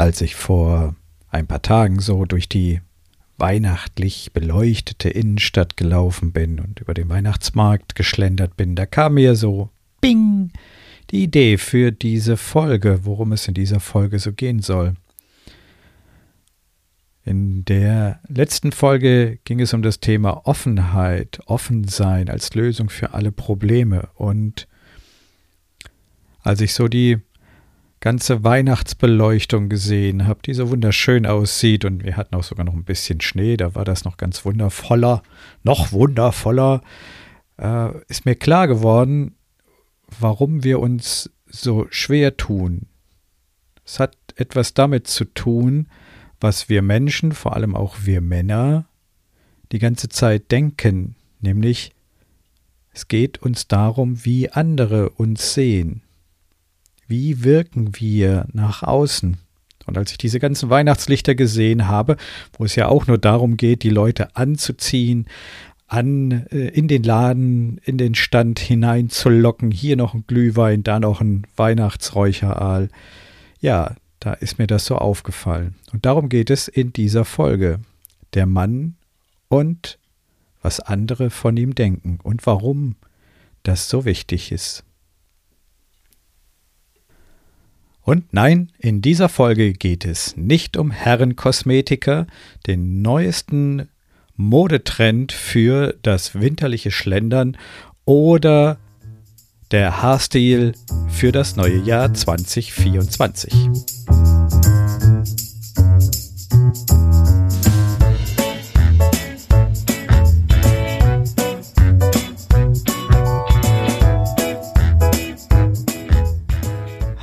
Als ich vor ein paar Tagen so durch die weihnachtlich beleuchtete Innenstadt gelaufen bin und über den Weihnachtsmarkt geschlendert bin, da kam mir so Bing die Idee für diese Folge, worum es in dieser Folge so gehen soll. In der letzten Folge ging es um das Thema Offenheit, Offensein als Lösung für alle Probleme. Und als ich so die ganze Weihnachtsbeleuchtung gesehen habe, die so wunderschön aussieht, und wir hatten auch sogar noch ein bisschen Schnee, da war das noch ganz wundervoller, noch wundervoller, äh, ist mir klar geworden, warum wir uns so schwer tun. Es hat etwas damit zu tun, was wir Menschen, vor allem auch wir Männer, die ganze Zeit denken, nämlich es geht uns darum, wie andere uns sehen. Wie wirken wir nach außen? Und als ich diese ganzen Weihnachtslichter gesehen habe, wo es ja auch nur darum geht, die Leute anzuziehen, an äh, in den Laden, in den Stand hineinzulocken, hier noch ein Glühwein, da noch ein Weihnachtsräucheraal. Ja, da ist mir das so aufgefallen. Und darum geht es in dieser Folge. Der Mann und was andere von ihm denken und warum das so wichtig ist. Und nein, in dieser Folge geht es nicht um Herrenkosmetiker, den neuesten Modetrend für das winterliche Schlendern oder der Haarstil für das neue Jahr 2024.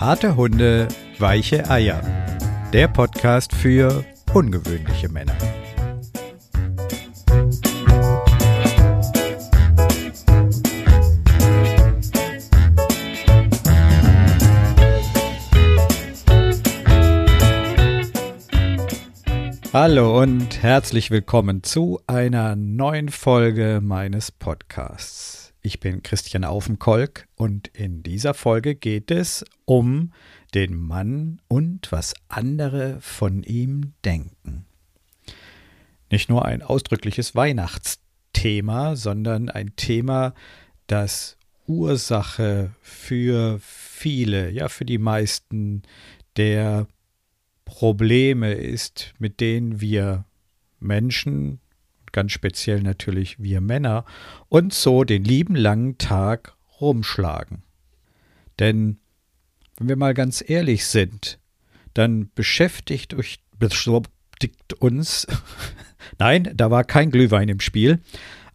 Harte Hunde, weiche Eier. Der Podcast für ungewöhnliche Männer. Hallo und herzlich willkommen zu einer neuen Folge meines Podcasts. Ich bin Christian Aufenkolk und in dieser Folge geht es um den Mann und was andere von ihm denken. Nicht nur ein ausdrückliches Weihnachtsthema, sondern ein Thema, das Ursache für viele, ja für die meisten der Probleme ist, mit denen wir Menschen, ganz speziell natürlich wir Männer, uns so den lieben langen Tag rumschlagen. Denn wenn wir mal ganz ehrlich sind, dann beschäftigt uns, nein, da war kein Glühwein im Spiel,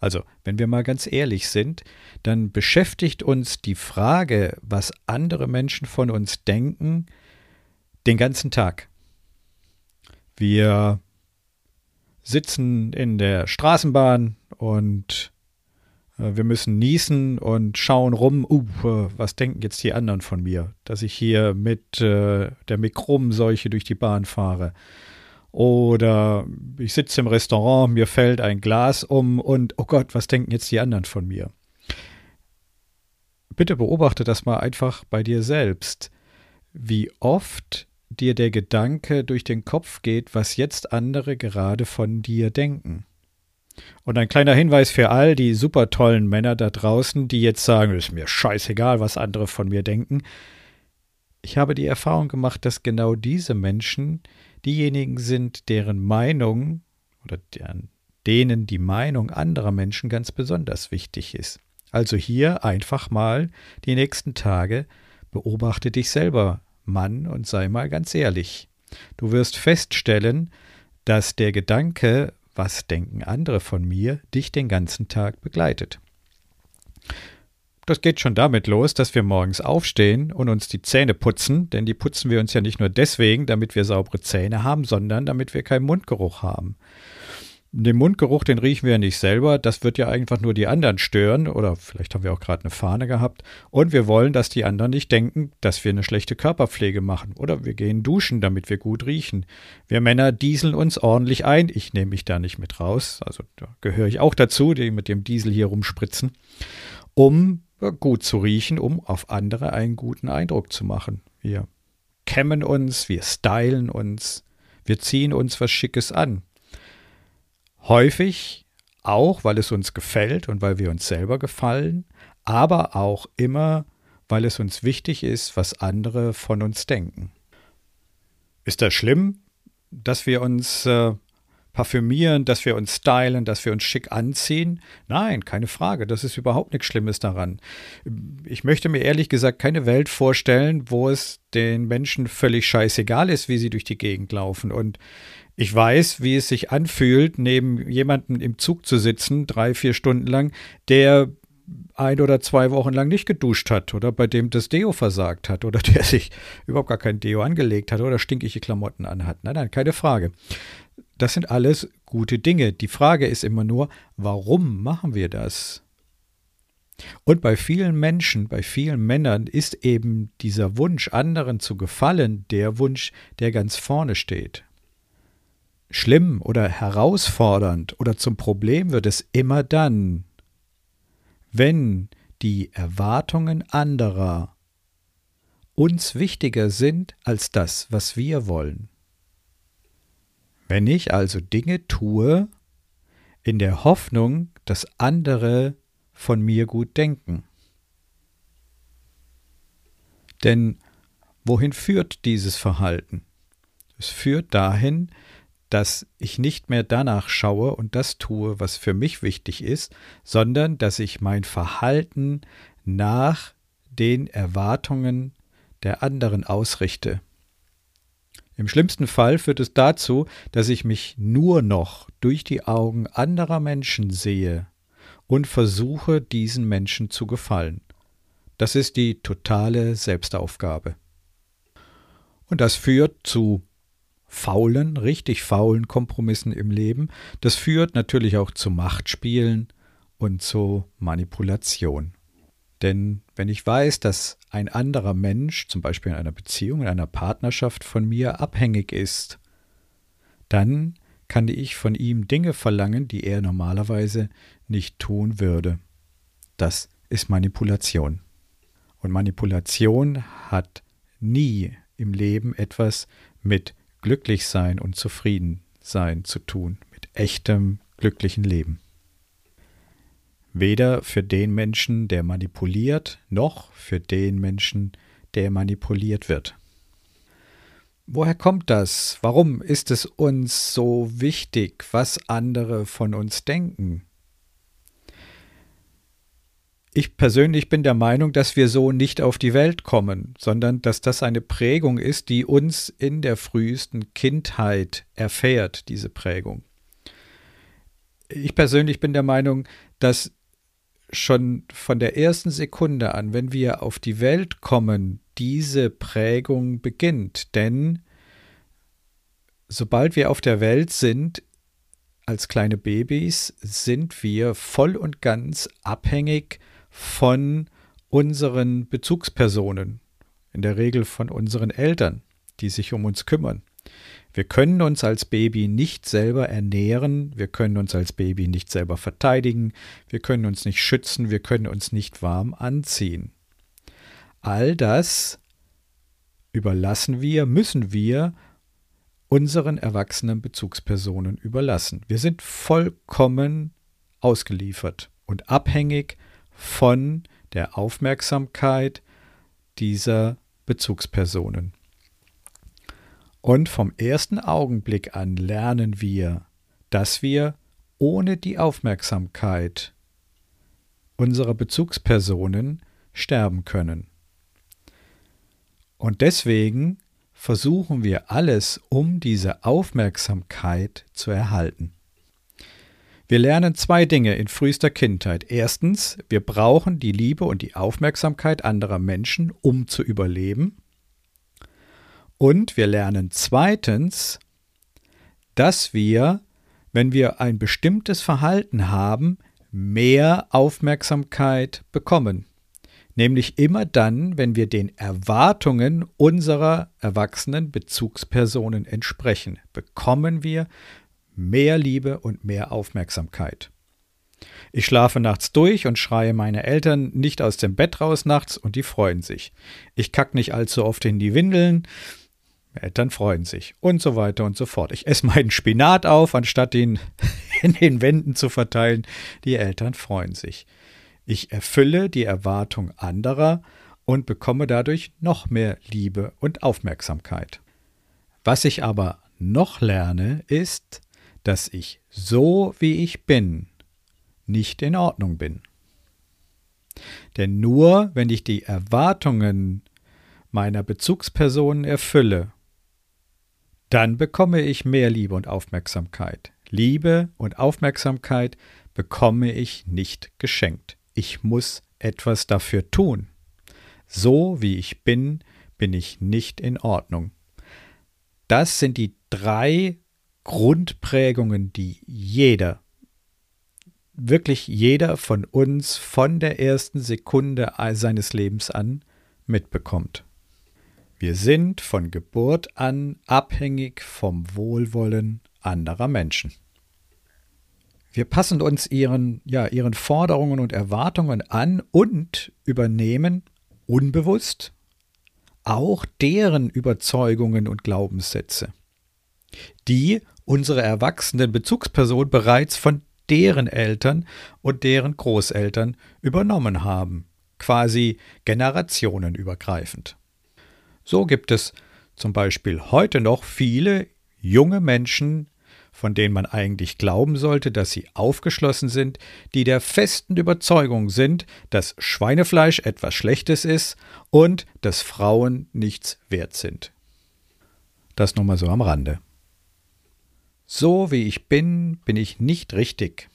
also, wenn wir mal ganz ehrlich sind, dann beschäftigt uns die Frage, was andere Menschen von uns denken, den ganzen Tag. Wir sitzen in der Straßenbahn und äh, wir müssen niesen und schauen rum, uh, was denken jetzt die anderen von mir, dass ich hier mit äh, der Mikrobenseuche durch die Bahn fahre. Oder ich sitze im Restaurant, mir fällt ein Glas um und, oh Gott, was denken jetzt die anderen von mir? Bitte beobachte das mal einfach bei dir selbst, wie oft dir der Gedanke durch den Kopf geht, was jetzt andere gerade von dir denken. Und ein kleiner Hinweis für all die super tollen Männer da draußen, die jetzt sagen, es ist mir scheißegal, was andere von mir denken. Ich habe die Erfahrung gemacht, dass genau diese Menschen diejenigen sind, deren Meinung oder deren, denen die Meinung anderer Menschen ganz besonders wichtig ist. Also hier einfach mal die nächsten Tage beobachte dich selber Mann und sei mal ganz ehrlich. Du wirst feststellen, dass der Gedanke, was denken andere von mir, dich den ganzen Tag begleitet. Das geht schon damit los, dass wir morgens aufstehen und uns die Zähne putzen, denn die putzen wir uns ja nicht nur deswegen, damit wir saubere Zähne haben, sondern damit wir keinen Mundgeruch haben. Den Mundgeruch, den riechen wir ja nicht selber. Das wird ja einfach nur die anderen stören. Oder vielleicht haben wir auch gerade eine Fahne gehabt. Und wir wollen, dass die anderen nicht denken, dass wir eine schlechte Körperpflege machen. Oder wir gehen duschen, damit wir gut riechen. Wir Männer dieseln uns ordentlich ein. Ich nehme mich da nicht mit raus. Also da gehöre ich auch dazu, die mit dem Diesel hier rumspritzen. Um gut zu riechen, um auf andere einen guten Eindruck zu machen. Wir kämmen uns, wir stylen uns, wir ziehen uns was Schickes an. Häufig auch, weil es uns gefällt und weil wir uns selber gefallen, aber auch immer, weil es uns wichtig ist, was andere von uns denken. Ist das schlimm, dass wir uns äh, parfümieren, dass wir uns stylen, dass wir uns schick anziehen? Nein, keine Frage. Das ist überhaupt nichts Schlimmes daran. Ich möchte mir ehrlich gesagt keine Welt vorstellen, wo es den Menschen völlig scheißegal ist, wie sie durch die Gegend laufen. Und ich weiß, wie es sich anfühlt, neben jemandem im Zug zu sitzen, drei, vier Stunden lang, der ein oder zwei Wochen lang nicht geduscht hat oder bei dem das Deo versagt hat oder der sich überhaupt gar kein Deo angelegt hat oder stinkige Klamotten anhat. Nein, nein, keine Frage. Das sind alles gute Dinge. Die Frage ist immer nur, warum machen wir das? Und bei vielen Menschen, bei vielen Männern ist eben dieser Wunsch, anderen zu gefallen, der Wunsch, der ganz vorne steht. Schlimm oder herausfordernd oder zum Problem wird es immer dann, wenn die Erwartungen anderer uns wichtiger sind als das, was wir wollen. Wenn ich also Dinge tue, in der Hoffnung, dass andere von mir gut denken. Denn wohin führt dieses Verhalten? Es führt dahin, dass ich nicht mehr danach schaue und das tue, was für mich wichtig ist, sondern dass ich mein Verhalten nach den Erwartungen der anderen ausrichte. Im schlimmsten Fall führt es dazu, dass ich mich nur noch durch die Augen anderer Menschen sehe und versuche, diesen Menschen zu gefallen. Das ist die totale Selbstaufgabe. Und das führt zu faulen, richtig faulen Kompromissen im Leben. Das führt natürlich auch zu Machtspielen und zu Manipulation. Denn wenn ich weiß, dass ein anderer Mensch, zum Beispiel in einer Beziehung, in einer Partnerschaft von mir abhängig ist, dann kann ich von ihm Dinge verlangen, die er normalerweise nicht tun würde. Das ist Manipulation. Und Manipulation hat nie im Leben etwas mit glücklich sein und zufrieden sein zu tun, mit echtem glücklichen Leben. Weder für den Menschen, der manipuliert, noch für den Menschen, der manipuliert wird. Woher kommt das? Warum ist es uns so wichtig, was andere von uns denken? Ich persönlich bin der Meinung, dass wir so nicht auf die Welt kommen, sondern dass das eine Prägung ist, die uns in der frühesten Kindheit erfährt, diese Prägung. Ich persönlich bin der Meinung, dass schon von der ersten Sekunde an, wenn wir auf die Welt kommen, diese Prägung beginnt. Denn sobald wir auf der Welt sind, als kleine Babys, sind wir voll und ganz abhängig von unseren Bezugspersonen, in der Regel von unseren Eltern, die sich um uns kümmern. Wir können uns als Baby nicht selber ernähren, wir können uns als Baby nicht selber verteidigen, wir können uns nicht schützen, wir können uns nicht warm anziehen. All das überlassen wir, müssen wir unseren erwachsenen Bezugspersonen überlassen. Wir sind vollkommen ausgeliefert und abhängig von der Aufmerksamkeit dieser Bezugspersonen. Und vom ersten Augenblick an lernen wir, dass wir ohne die Aufmerksamkeit unserer Bezugspersonen sterben können. Und deswegen versuchen wir alles, um diese Aufmerksamkeit zu erhalten. Wir lernen zwei Dinge in frühester Kindheit. Erstens, wir brauchen die Liebe und die Aufmerksamkeit anderer Menschen, um zu überleben. Und wir lernen zweitens, dass wir, wenn wir ein bestimmtes Verhalten haben, mehr Aufmerksamkeit bekommen. Nämlich immer dann, wenn wir den Erwartungen unserer erwachsenen Bezugspersonen entsprechen, bekommen wir mehr Liebe und mehr Aufmerksamkeit. Ich schlafe nachts durch und schreie meine Eltern nicht aus dem Bett raus nachts und die freuen sich. Ich kack nicht allzu oft in die Windeln, Eltern freuen sich und so weiter und so fort. Ich esse meinen Spinat auf, anstatt ihn in den Wänden zu verteilen. Die Eltern freuen sich. Ich erfülle die Erwartung anderer und bekomme dadurch noch mehr Liebe und Aufmerksamkeit. Was ich aber noch lerne, ist, dass ich so wie ich bin nicht in Ordnung bin. Denn nur wenn ich die Erwartungen meiner Bezugspersonen erfülle, dann bekomme ich mehr Liebe und Aufmerksamkeit. Liebe und Aufmerksamkeit bekomme ich nicht geschenkt. Ich muss etwas dafür tun. So wie ich bin, bin ich nicht in Ordnung. Das sind die drei Grundprägungen, die jeder, wirklich jeder von uns von der ersten Sekunde seines Lebens an mitbekommt. Wir sind von Geburt an abhängig vom Wohlwollen anderer Menschen. Wir passen uns ihren, ja, ihren Forderungen und Erwartungen an und übernehmen unbewusst auch deren Überzeugungen und Glaubenssätze, die unsere erwachsenen Bezugspersonen bereits von deren Eltern und deren Großeltern übernommen haben, quasi generationenübergreifend. So gibt es zum Beispiel heute noch viele junge Menschen, von denen man eigentlich glauben sollte, dass sie aufgeschlossen sind, die der festen Überzeugung sind, dass Schweinefleisch etwas Schlechtes ist und dass Frauen nichts wert sind. Das nur mal so am Rande. So wie ich bin, bin ich nicht richtig.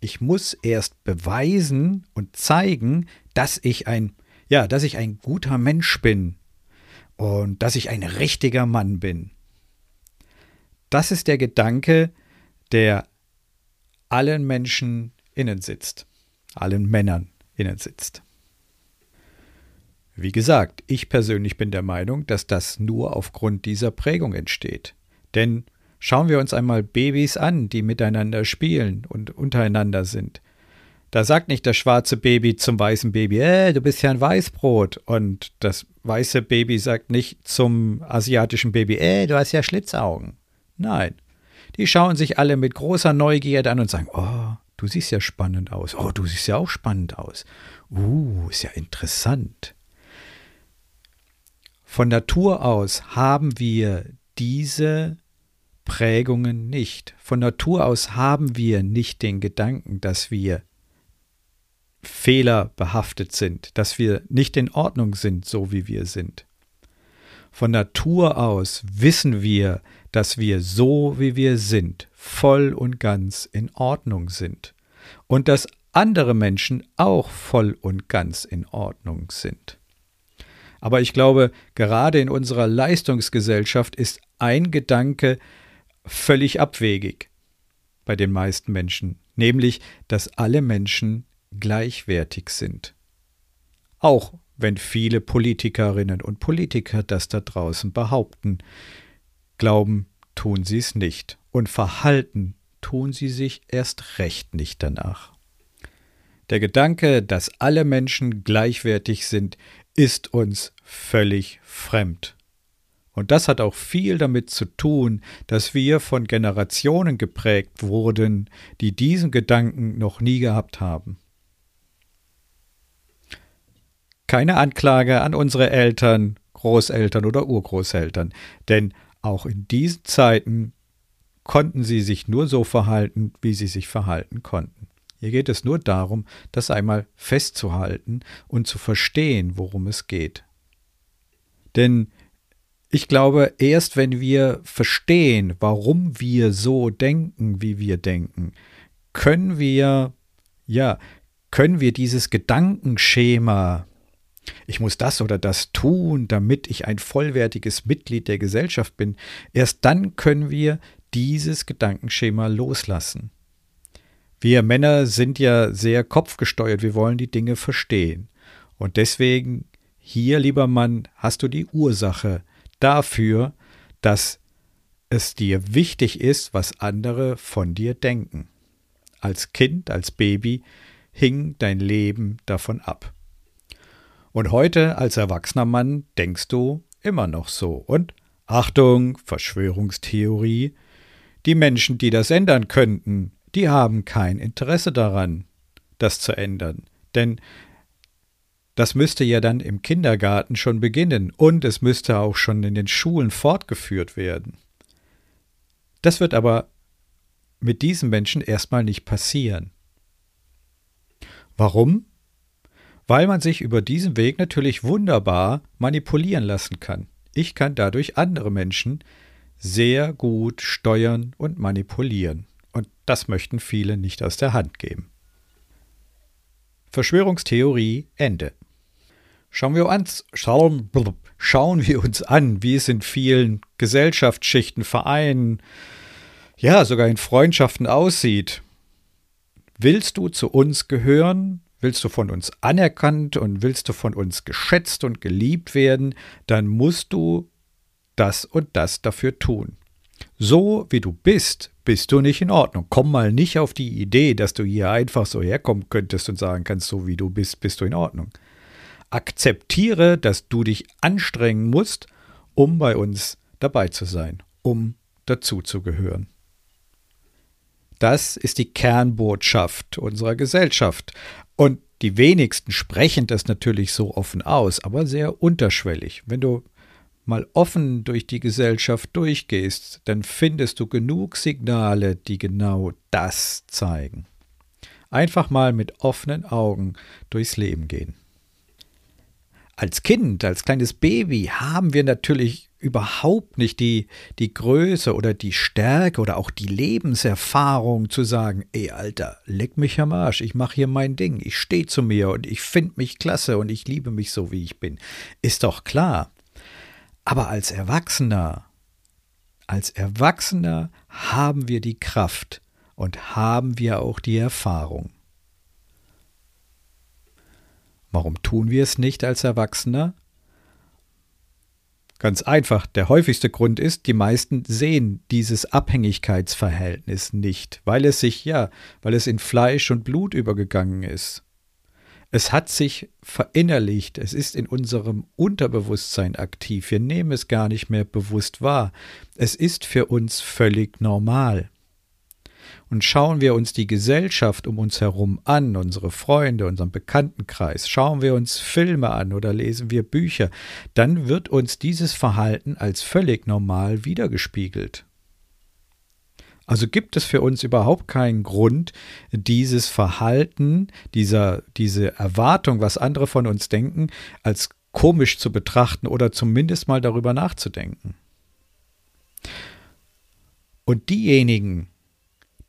Ich muss erst beweisen und zeigen, dass ich ein, ja, dass ich ein guter Mensch bin und dass ich ein richtiger Mann bin. Das ist der Gedanke, der allen Menschen innen sitzt, allen Männern innen sitzt. Wie gesagt, ich persönlich bin der Meinung, dass das nur aufgrund dieser Prägung entsteht. Denn schauen wir uns einmal Babys an, die miteinander spielen und untereinander sind. Da sagt nicht das schwarze Baby zum weißen Baby, äh, du bist ja ein Weißbrot. Und das weiße Baby sagt nicht zum asiatischen Baby, äh, du hast ja Schlitzaugen. Nein. Die schauen sich alle mit großer Neugierde an und sagen, oh, du siehst ja spannend aus. Oh, du siehst ja auch spannend aus. Uh, ist ja interessant. Von Natur aus haben wir diese Prägungen nicht. Von Natur aus haben wir nicht den Gedanken, dass wir fehlerbehaftet sind, dass wir nicht in Ordnung sind, so wie wir sind. Von Natur aus wissen wir, dass wir so, wie wir sind, voll und ganz in Ordnung sind und dass andere Menschen auch voll und ganz in Ordnung sind. Aber ich glaube, gerade in unserer Leistungsgesellschaft ist ein Gedanke völlig abwegig bei den meisten Menschen, nämlich, dass alle Menschen gleichwertig sind. Auch wenn viele Politikerinnen und Politiker das da draußen behaupten, glauben tun sie es nicht und verhalten tun sie sich erst recht nicht danach. Der Gedanke, dass alle Menschen gleichwertig sind, ist uns völlig fremd. Und das hat auch viel damit zu tun, dass wir von Generationen geprägt wurden, die diesen Gedanken noch nie gehabt haben. Keine Anklage an unsere Eltern, Großeltern oder Urgroßeltern, denn auch in diesen Zeiten konnten sie sich nur so verhalten, wie sie sich verhalten konnten. Hier geht es nur darum, das einmal festzuhalten und zu verstehen, worum es geht. Denn ich glaube, erst wenn wir verstehen, warum wir so denken, wie wir denken, können wir, ja, können wir dieses Gedankenschema ich muss das oder das tun, damit ich ein vollwertiges Mitglied der Gesellschaft bin. Erst dann können wir dieses Gedankenschema loslassen. Wir Männer sind ja sehr kopfgesteuert, wir wollen die Dinge verstehen. Und deswegen, hier, lieber Mann, hast du die Ursache dafür, dass es dir wichtig ist, was andere von dir denken. Als Kind, als Baby hing dein Leben davon ab. Und heute als erwachsener Mann denkst du immer noch so und Achtung, Verschwörungstheorie, die Menschen, die das ändern könnten, die haben kein Interesse daran, das zu ändern. Denn das müsste ja dann im Kindergarten schon beginnen und es müsste auch schon in den Schulen fortgeführt werden. Das wird aber mit diesen Menschen erstmal nicht passieren. Warum? Weil man sich über diesen Weg natürlich wunderbar manipulieren lassen kann. Ich kann dadurch andere Menschen sehr gut steuern und manipulieren. Und das möchten viele nicht aus der Hand geben. Verschwörungstheorie Ende. Schauen wir, uns, schauen, schauen wir uns an, wie es in vielen Gesellschaftsschichten, Vereinen, ja, sogar in Freundschaften aussieht. Willst du zu uns gehören? Willst du von uns anerkannt und willst du von uns geschätzt und geliebt werden, dann musst du das und das dafür tun. So wie du bist, bist du nicht in Ordnung. Komm mal nicht auf die Idee, dass du hier einfach so herkommen könntest und sagen kannst, so wie du bist, bist du in Ordnung. Akzeptiere, dass du dich anstrengen musst, um bei uns dabei zu sein, um dazuzugehören. Das ist die Kernbotschaft unserer Gesellschaft. Und die wenigsten sprechen das natürlich so offen aus, aber sehr unterschwellig. Wenn du mal offen durch die Gesellschaft durchgehst, dann findest du genug Signale, die genau das zeigen. Einfach mal mit offenen Augen durchs Leben gehen. Als Kind, als kleines Baby haben wir natürlich überhaupt nicht die, die Größe oder die Stärke oder auch die Lebenserfahrung zu sagen, ey Alter, leck mich am Arsch, ich mache hier mein Ding, ich stehe zu mir und ich finde mich klasse und ich liebe mich so, wie ich bin. Ist doch klar. Aber als Erwachsener, als Erwachsener haben wir die Kraft und haben wir auch die Erfahrung. Warum tun wir es nicht als Erwachsener? Ganz einfach, der häufigste Grund ist, die meisten sehen dieses Abhängigkeitsverhältnis nicht, weil es sich, ja, weil es in Fleisch und Blut übergegangen ist. Es hat sich verinnerlicht, es ist in unserem Unterbewusstsein aktiv, wir nehmen es gar nicht mehr bewusst wahr. Es ist für uns völlig normal. Und schauen wir uns die Gesellschaft um uns herum an, unsere Freunde, unseren Bekanntenkreis, schauen wir uns Filme an oder lesen wir Bücher, dann wird uns dieses Verhalten als völlig normal wiedergespiegelt. Also gibt es für uns überhaupt keinen Grund, dieses Verhalten, dieser, diese Erwartung, was andere von uns denken, als komisch zu betrachten oder zumindest mal darüber nachzudenken. Und diejenigen,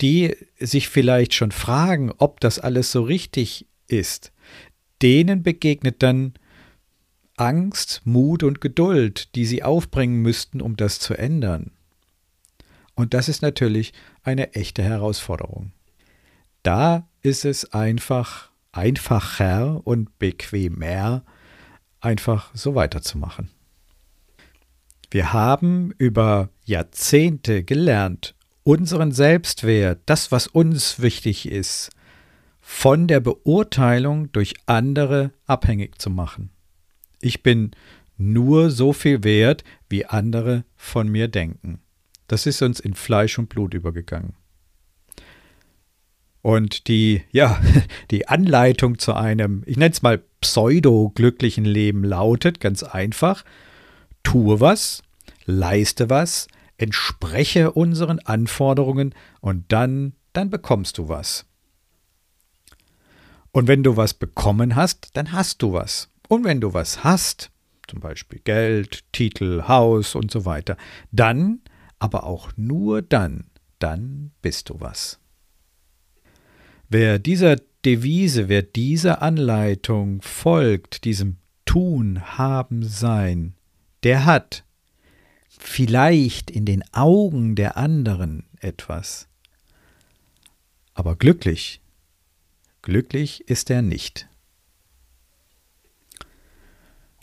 die sich vielleicht schon fragen, ob das alles so richtig ist, denen begegnet dann Angst, Mut und Geduld, die sie aufbringen müssten, um das zu ändern. Und das ist natürlich eine echte Herausforderung. Da ist es einfach einfacher und bequemer, einfach so weiterzumachen. Wir haben über Jahrzehnte gelernt, unseren Selbstwert, das, was uns wichtig ist, von der Beurteilung durch andere abhängig zu machen. Ich bin nur so viel wert, wie andere von mir denken. Das ist uns in Fleisch und Blut übergegangen. Und die, ja, die Anleitung zu einem, ich nenne es mal pseudo-glücklichen Leben lautet ganz einfach, tue was, leiste was, entspreche unseren Anforderungen und dann, dann bekommst du was. Und wenn du was bekommen hast, dann hast du was. Und wenn du was hast, zum Beispiel Geld, Titel, Haus und so weiter, dann, aber auch nur dann, dann bist du was. Wer dieser Devise, wer dieser Anleitung folgt, diesem Tun, Haben, Sein, der hat, vielleicht in den Augen der anderen etwas. Aber glücklich, glücklich ist er nicht.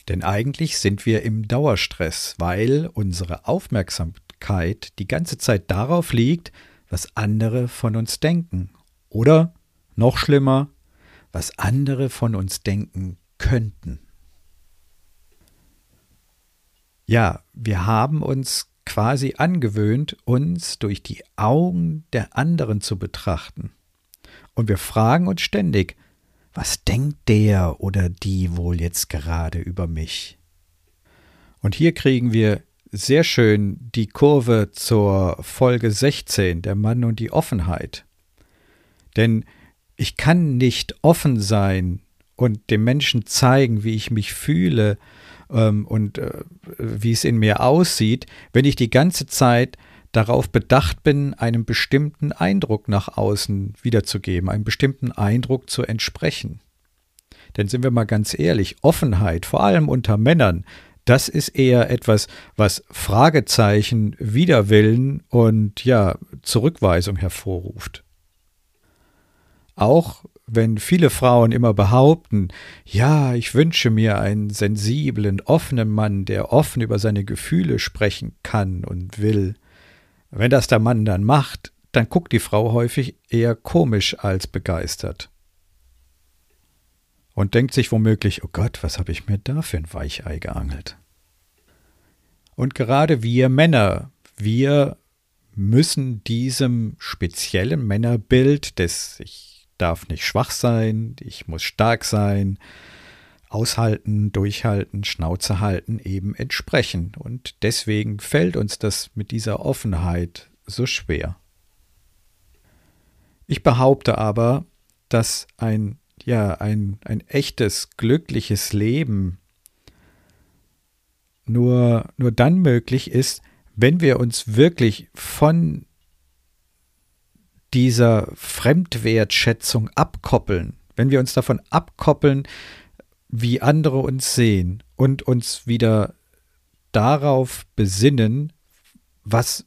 Denn eigentlich sind wir im Dauerstress, weil unsere Aufmerksamkeit die ganze Zeit darauf liegt, was andere von uns denken. Oder, noch schlimmer, was andere von uns denken könnten. Ja, wir haben uns quasi angewöhnt, uns durch die Augen der anderen zu betrachten. Und wir fragen uns ständig, was denkt der oder die wohl jetzt gerade über mich? Und hier kriegen wir sehr schön die Kurve zur Folge 16, der Mann und die Offenheit. Denn ich kann nicht offen sein und dem Menschen zeigen, wie ich mich fühle ähm, und äh, wie es in mir aussieht, wenn ich die ganze Zeit darauf bedacht bin, einem bestimmten Eindruck nach außen wiederzugeben, einem bestimmten Eindruck zu entsprechen. Denn sind wir mal ganz ehrlich, Offenheit, vor allem unter Männern, das ist eher etwas, was Fragezeichen, Widerwillen und ja, Zurückweisung hervorruft. Auch wenn viele Frauen immer behaupten, ja, ich wünsche mir einen sensiblen, offenen Mann, der offen über seine Gefühle sprechen kann und will, wenn das der Mann dann macht, dann guckt die Frau häufig eher komisch als begeistert. Und denkt sich womöglich, oh Gott, was habe ich mir da für ein Weichei geangelt? Und gerade wir Männer, wir müssen diesem speziellen Männerbild des Ich darf nicht schwach sein, ich muss stark sein, aushalten, durchhalten, Schnauze halten, eben entsprechen. Und deswegen fällt uns das mit dieser Offenheit so schwer. Ich behaupte aber, dass ein, ja, ein, ein echtes, glückliches Leben nur, nur dann möglich ist, wenn wir uns wirklich von dieser Fremdwertschätzung abkoppeln, wenn wir uns davon abkoppeln, wie andere uns sehen und uns wieder darauf besinnen, was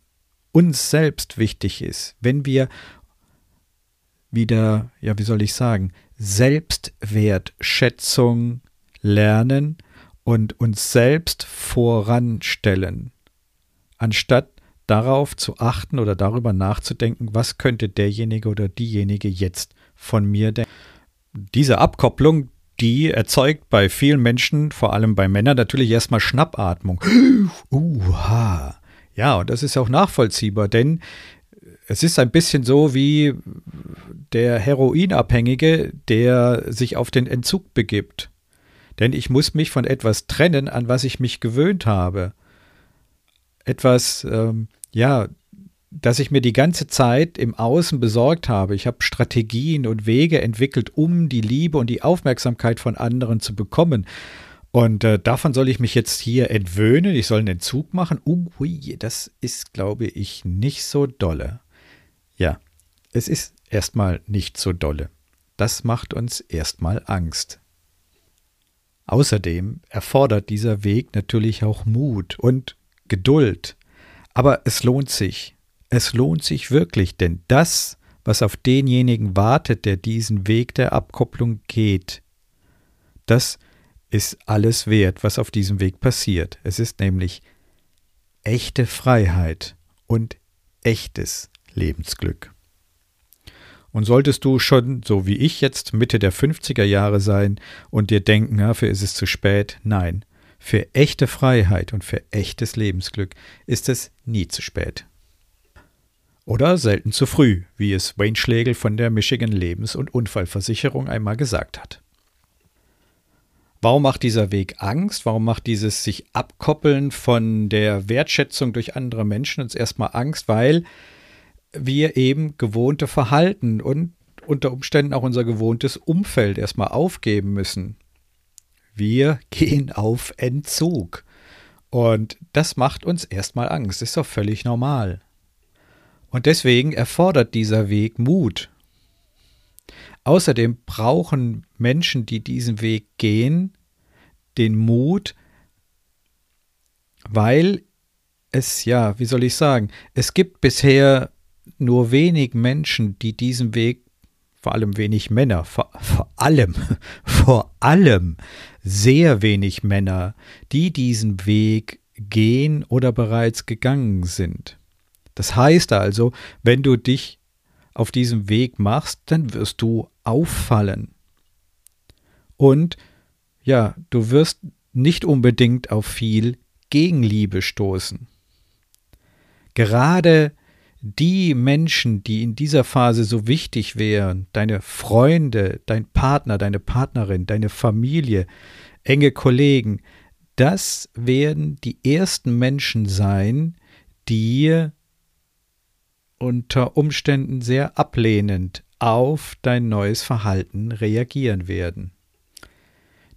uns selbst wichtig ist, wenn wir wieder, ja, wie soll ich sagen, Selbstwertschätzung lernen und uns selbst voranstellen, anstatt darauf zu achten oder darüber nachzudenken, was könnte derjenige oder diejenige jetzt von mir denken. Diese Abkopplung, die erzeugt bei vielen Menschen, vor allem bei Männern, natürlich erstmal Schnappatmung. Uha. Ja, und das ist auch nachvollziehbar, denn es ist ein bisschen so wie der Heroinabhängige, der sich auf den Entzug begibt. Denn ich muss mich von etwas trennen, an was ich mich gewöhnt habe. Etwas, ähm, ja, dass ich mir die ganze Zeit im Außen besorgt habe. Ich habe Strategien und Wege entwickelt, um die Liebe und die Aufmerksamkeit von anderen zu bekommen. Und äh, davon soll ich mich jetzt hier entwöhnen. Ich soll einen Entzug machen. Ui, das ist, glaube ich, nicht so dolle. Ja, es ist erstmal nicht so dolle. Das macht uns erstmal Angst. Außerdem erfordert dieser Weg natürlich auch Mut und Geduld. Aber es lohnt sich. Es lohnt sich wirklich, denn das, was auf denjenigen wartet, der diesen Weg der Abkopplung geht, das ist alles wert, was auf diesem Weg passiert. Es ist nämlich echte Freiheit und echtes Lebensglück. Und solltest du schon, so wie ich jetzt, Mitte der 50er Jahre sein und dir denken, dafür ist es zu spät, nein, für echte Freiheit und für echtes Lebensglück ist es nie zu spät. Oder selten zu früh, wie es Wayne Schlegel von der Michigan Lebens- und Unfallversicherung einmal gesagt hat. Warum macht dieser Weg Angst? Warum macht dieses sich abkoppeln von der Wertschätzung durch andere Menschen uns erstmal Angst? Weil wir eben gewohnte Verhalten und unter Umständen auch unser gewohntes Umfeld erstmal aufgeben müssen. Wir gehen auf Entzug. Und das macht uns erstmal Angst. Ist doch völlig normal. Und deswegen erfordert dieser Weg Mut. Außerdem brauchen Menschen, die diesen Weg gehen, den Mut, weil es, ja, wie soll ich sagen, es gibt bisher nur wenig Menschen, die diesen Weg, vor allem wenig Männer, vor, vor allem, vor allem sehr wenig Männer, die diesen Weg gehen oder bereits gegangen sind. Das heißt also, wenn du dich auf diesem Weg machst, dann wirst du auffallen. Und ja, du wirst nicht unbedingt auf viel Gegenliebe stoßen. Gerade die Menschen, die in dieser Phase so wichtig wären, deine Freunde, dein Partner, deine Partnerin, deine Familie, enge Kollegen, das werden die ersten Menschen sein, die unter Umständen sehr ablehnend auf dein neues Verhalten reagieren werden.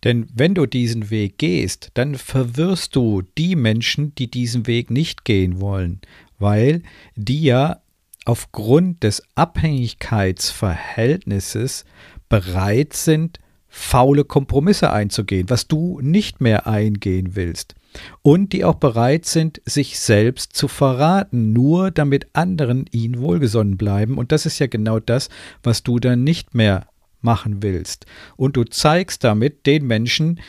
Denn wenn du diesen Weg gehst, dann verwirrst du die Menschen, die diesen Weg nicht gehen wollen, weil die ja aufgrund des Abhängigkeitsverhältnisses bereit sind, faule Kompromisse einzugehen, was du nicht mehr eingehen willst. Und die auch bereit sind, sich selbst zu verraten, nur damit anderen ihnen wohlgesonnen bleiben. Und das ist ja genau das, was du dann nicht mehr machen willst. Und du zeigst damit den Menschen,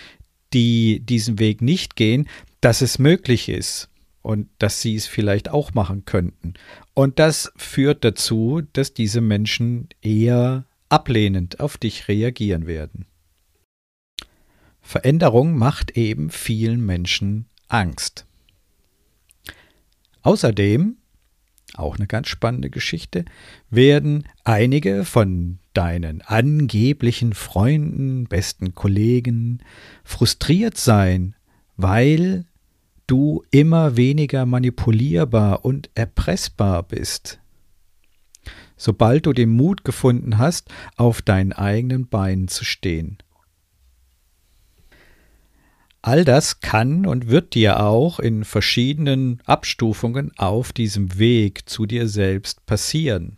die diesen Weg nicht gehen, dass es möglich ist und dass sie es vielleicht auch machen könnten. Und das führt dazu, dass diese Menschen eher ablehnend auf dich reagieren werden. Veränderung macht eben vielen Menschen Angst. Außerdem, auch eine ganz spannende Geschichte, werden einige von deinen angeblichen Freunden, besten Kollegen frustriert sein, weil du immer weniger manipulierbar und erpressbar bist. Sobald du den Mut gefunden hast, auf deinen eigenen Beinen zu stehen. All das kann und wird dir auch in verschiedenen Abstufungen auf diesem Weg zu dir selbst passieren.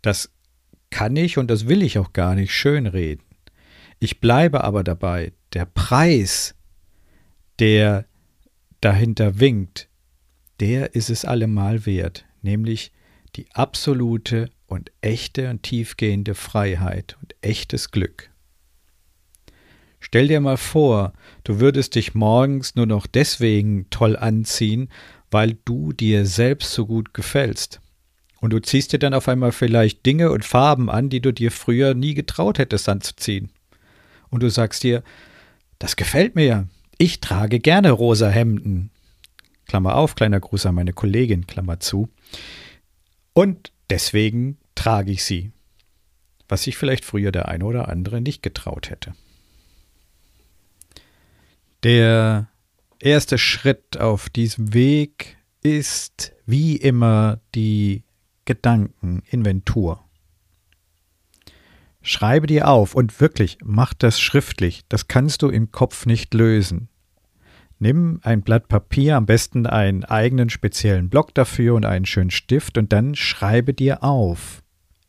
Das kann ich und das will ich auch gar nicht schönreden. Ich bleibe aber dabei, der Preis, der dahinter winkt, der ist es allemal wert, nämlich die absolute und echte und tiefgehende Freiheit und echtes Glück. Stell dir mal vor, du würdest dich morgens nur noch deswegen toll anziehen, weil du dir selbst so gut gefällst. Und du ziehst dir dann auf einmal vielleicht Dinge und Farben an, die du dir früher nie getraut hättest anzuziehen. Und du sagst dir, das gefällt mir, ich trage gerne rosa Hemden. Klammer auf, kleiner Gruß an meine Kollegin, Klammer zu. Und deswegen trage ich sie. Was sich vielleicht früher der eine oder andere nicht getraut hätte. Der erste Schritt auf diesem Weg ist wie immer die Gedankeninventur. Schreibe dir auf und wirklich mach das schriftlich. Das kannst du im Kopf nicht lösen. Nimm ein Blatt Papier, am besten einen eigenen speziellen Block dafür und einen schönen Stift und dann schreibe dir auf.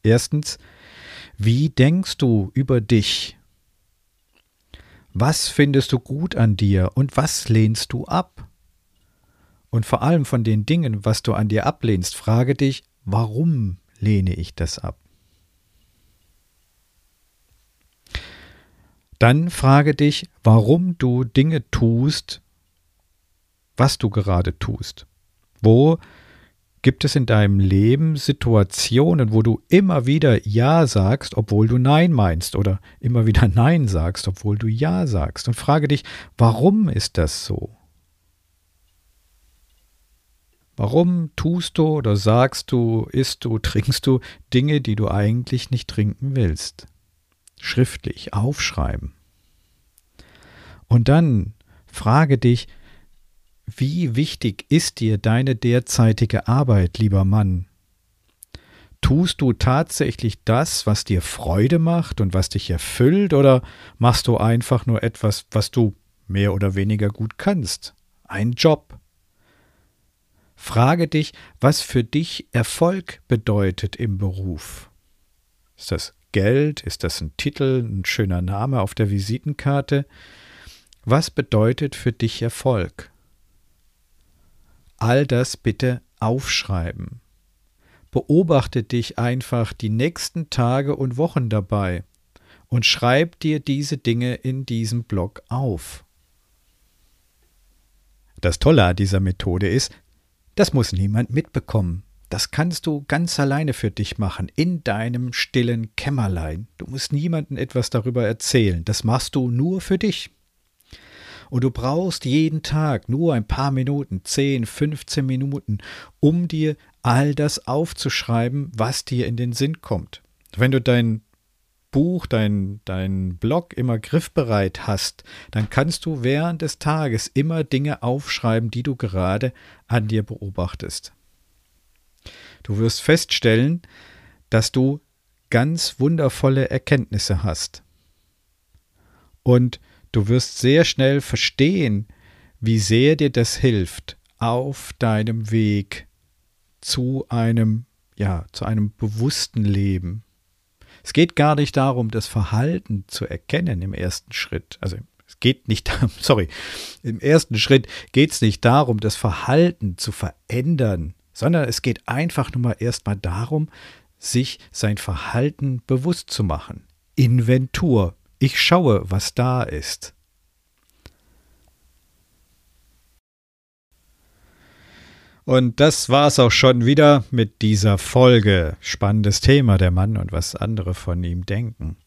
Erstens, wie denkst du über dich? Was findest du gut an dir und was lehnst du ab? Und vor allem von den Dingen, was du an dir ablehnst, frage dich, warum lehne ich das ab? Dann frage dich, warum du Dinge tust, was du gerade tust. Wo gibt es in deinem Leben Situationen, wo du immer wieder Ja sagst, obwohl du Nein meinst, oder immer wieder Nein sagst, obwohl du Ja sagst? Und frage dich, warum ist das so? Warum tust du oder sagst du, isst du, trinkst du Dinge, die du eigentlich nicht trinken willst? schriftlich aufschreiben. Und dann frage dich, wie wichtig ist dir deine derzeitige Arbeit, lieber Mann? Tust du tatsächlich das, was dir Freude macht und was dich erfüllt, oder machst du einfach nur etwas, was du mehr oder weniger gut kannst? Ein Job. Frage dich, was für dich Erfolg bedeutet im Beruf. Ist das Geld? Ist das ein Titel, ein schöner Name auf der Visitenkarte? Was bedeutet für dich Erfolg? All das bitte aufschreiben. Beobachte dich einfach die nächsten Tage und Wochen dabei und schreib dir diese Dinge in diesem Blog auf. Das Tolle an dieser Methode ist, das muss niemand mitbekommen. Das kannst du ganz alleine für dich machen, in deinem stillen Kämmerlein. Du musst niemandem etwas darüber erzählen. Das machst du nur für dich. Und du brauchst jeden Tag nur ein paar Minuten, 10, 15 Minuten, um dir all das aufzuschreiben, was dir in den Sinn kommt. Wenn du dein Buch, dein, dein Blog immer griffbereit hast, dann kannst du während des Tages immer Dinge aufschreiben, die du gerade an dir beobachtest. Du wirst feststellen, dass du ganz wundervolle Erkenntnisse hast. Und du wirst sehr schnell verstehen, wie sehr dir das hilft auf deinem Weg zu einem, ja, zu einem bewussten Leben. Es geht gar nicht darum, das Verhalten zu erkennen im ersten Schritt. Also es geht nicht, sorry, im ersten Schritt geht es nicht darum, das Verhalten zu verändern, sondern es geht einfach nur mal erstmal darum, sich sein Verhalten bewusst zu machen. Inventur. Ich schaue, was da ist. Und das war's auch schon wieder mit dieser Folge. Spannendes Thema, der Mann und was andere von ihm denken.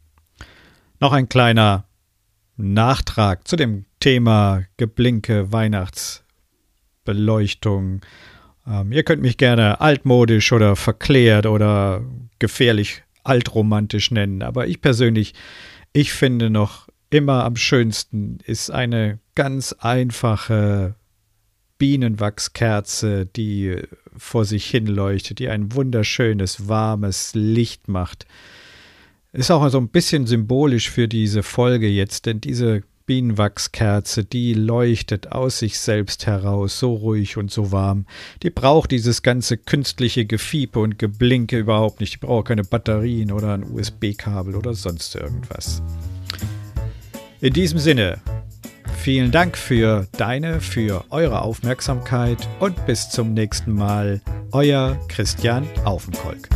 Noch ein kleiner Nachtrag zu dem Thema Geblinke, Weihnachtsbeleuchtung. Ähm, ihr könnt mich gerne altmodisch oder verklärt oder gefährlich altromantisch nennen, aber ich persönlich, ich finde noch immer am schönsten ist eine ganz einfache Bienenwachskerze, die vor sich hin leuchtet, die ein wunderschönes, warmes Licht macht. Ist auch so ein bisschen symbolisch für diese Folge jetzt, denn diese Bienenwachskerze, die leuchtet aus sich selbst heraus, so ruhig und so warm. Die braucht dieses ganze künstliche Gefiepe und Geblinke überhaupt nicht. Die braucht keine Batterien oder ein USB-Kabel oder sonst irgendwas. In diesem Sinne, Vielen Dank für deine, für eure Aufmerksamkeit und bis zum nächsten Mal. Euer Christian Aufenkolk.